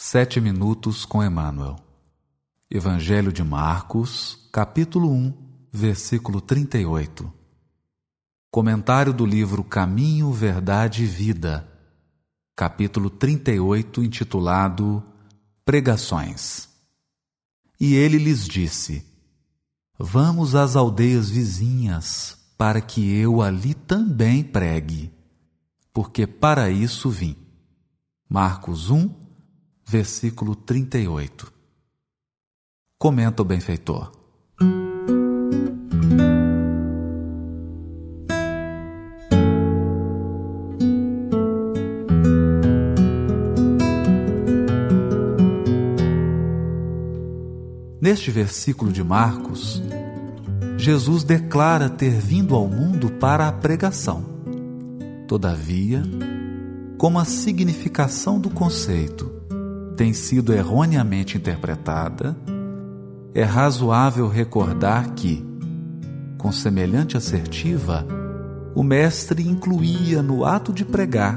Sete minutos com Emmanuel. Evangelho de Marcos, capítulo 1, versículo 38. Comentário do livro Caminho, Verdade e Vida, capítulo 38, intitulado Pregações. E ele lhes disse: Vamos às aldeias vizinhas, para que eu ali também pregue, porque para isso vim. Marcos 1, versículo 38. Comenta o benfeitor. Neste versículo de Marcos, Jesus declara ter vindo ao mundo para a pregação. Todavia, como a significação do conceito tem sido erroneamente interpretada, é razoável recordar que, com semelhante assertiva, o Mestre incluía no ato de pregar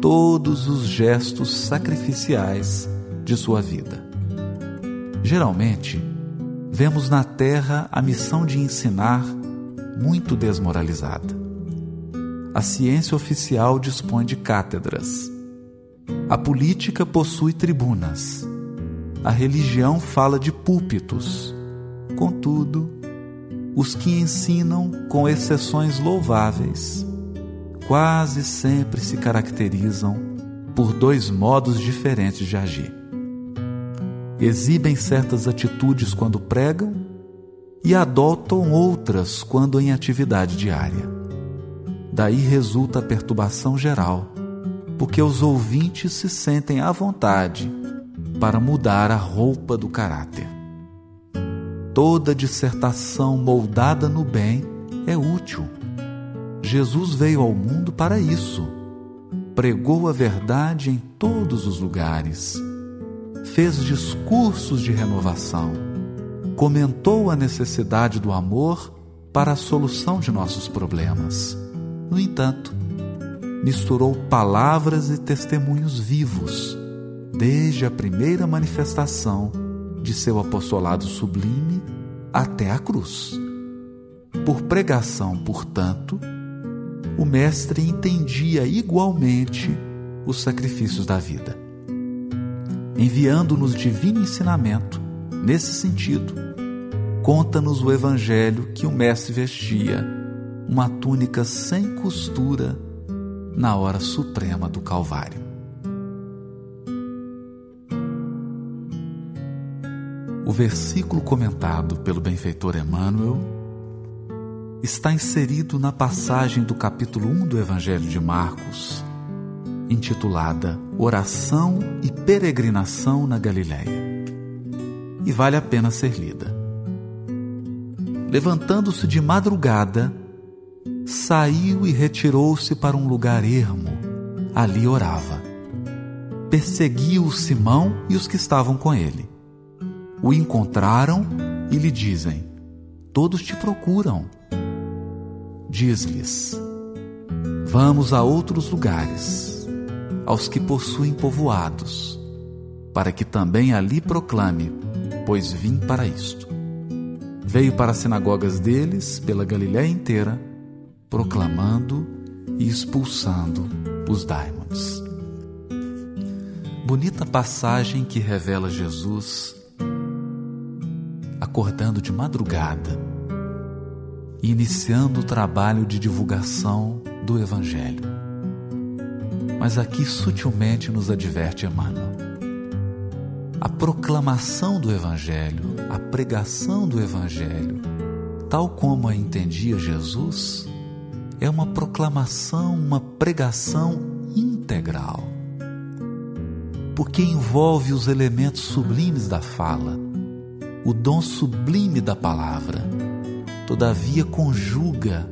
todos os gestos sacrificiais de sua vida. Geralmente, vemos na Terra a missão de ensinar muito desmoralizada. A ciência oficial dispõe de cátedras a política possui tribunas. A religião fala de púlpitos. Contudo, os que ensinam, com exceções louváveis, quase sempre se caracterizam por dois modos diferentes de agir. Exibem certas atitudes quando pregam e adotam outras quando em atividade diária. Daí resulta a perturbação geral porque os ouvintes se sentem à vontade para mudar a roupa do caráter. Toda dissertação moldada no bem é útil. Jesus veio ao mundo para isso. Pregou a verdade em todos os lugares. Fez discursos de renovação. Comentou a necessidade do amor para a solução de nossos problemas. No entanto, misturou palavras e testemunhos vivos, desde a primeira manifestação de seu apostolado sublime até a cruz. Por pregação, portanto, o Mestre entendia igualmente os sacrifícios da vida. Enviando-nos divino ensinamento, nesse sentido, conta-nos o Evangelho que o Mestre vestia, uma túnica sem costura na hora suprema do Calvário. O versículo comentado pelo benfeitor Emmanuel está inserido na passagem do capítulo 1 do Evangelho de Marcos, intitulada Oração e Peregrinação na Galiléia. E vale a pena ser lida. Levantando-se de madrugada, saiu e retirou-se para um lugar ermo. Ali orava. Perseguiu Simão e os que estavam com ele. O encontraram e lhe dizem: Todos te procuram. Diz-lhes: Vamos a outros lugares, aos que possuem povoados, para que também ali proclame, pois vim para isto. Veio para as sinagogas deles, pela Galiléia inteira, proclamando e expulsando os daimons. Bonita passagem que revela Jesus acordando de madrugada e iniciando o trabalho de divulgação do Evangelho. Mas aqui sutilmente nos adverte Emmanuel. A proclamação do Evangelho, a pregação do Evangelho, tal como a entendia Jesus, é uma proclamação, uma pregação integral, porque envolve os elementos sublimes da fala, o dom sublime da palavra, todavia conjuga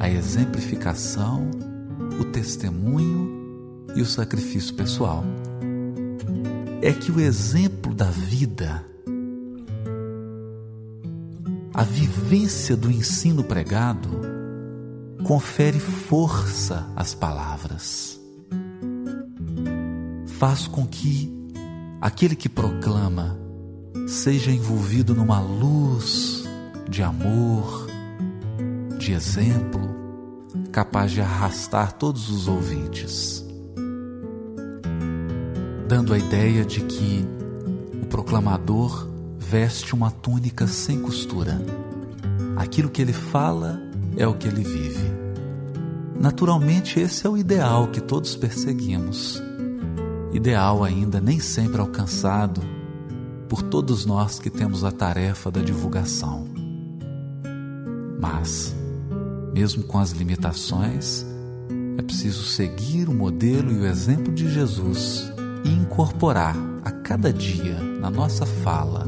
a exemplificação, o testemunho e o sacrifício pessoal. É que o exemplo da vida, a vivência do ensino pregado, confere força às palavras. faz com que aquele que proclama seja envolvido numa luz de amor, de exemplo, capaz de arrastar todos os ouvintes, dando a ideia de que o proclamador veste uma túnica sem costura. Aquilo que ele fala é o que ele vive. Naturalmente, esse é o ideal que todos perseguimos. Ideal ainda nem sempre alcançado por todos nós que temos a tarefa da divulgação. Mas, mesmo com as limitações, é preciso seguir o modelo e o exemplo de Jesus e incorporar a cada dia na nossa fala,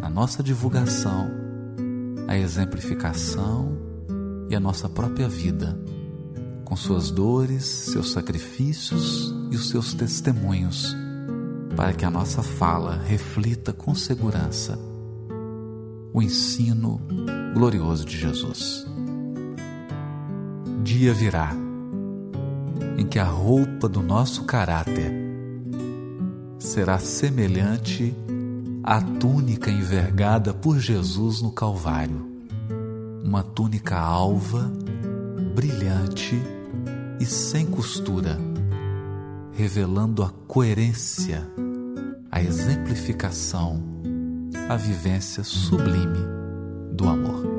na nossa divulgação, a exemplificação e a nossa própria vida, com suas dores, seus sacrifícios e os seus testemunhos, para que a nossa fala reflita com segurança o ensino glorioso de Jesus. Dia virá em que a roupa do nosso caráter será semelhante à túnica envergada por Jesus no Calvário, uma túnica alva, brilhante e sem costura, revelando a coerência, a exemplificação, a vivência sublime do amor.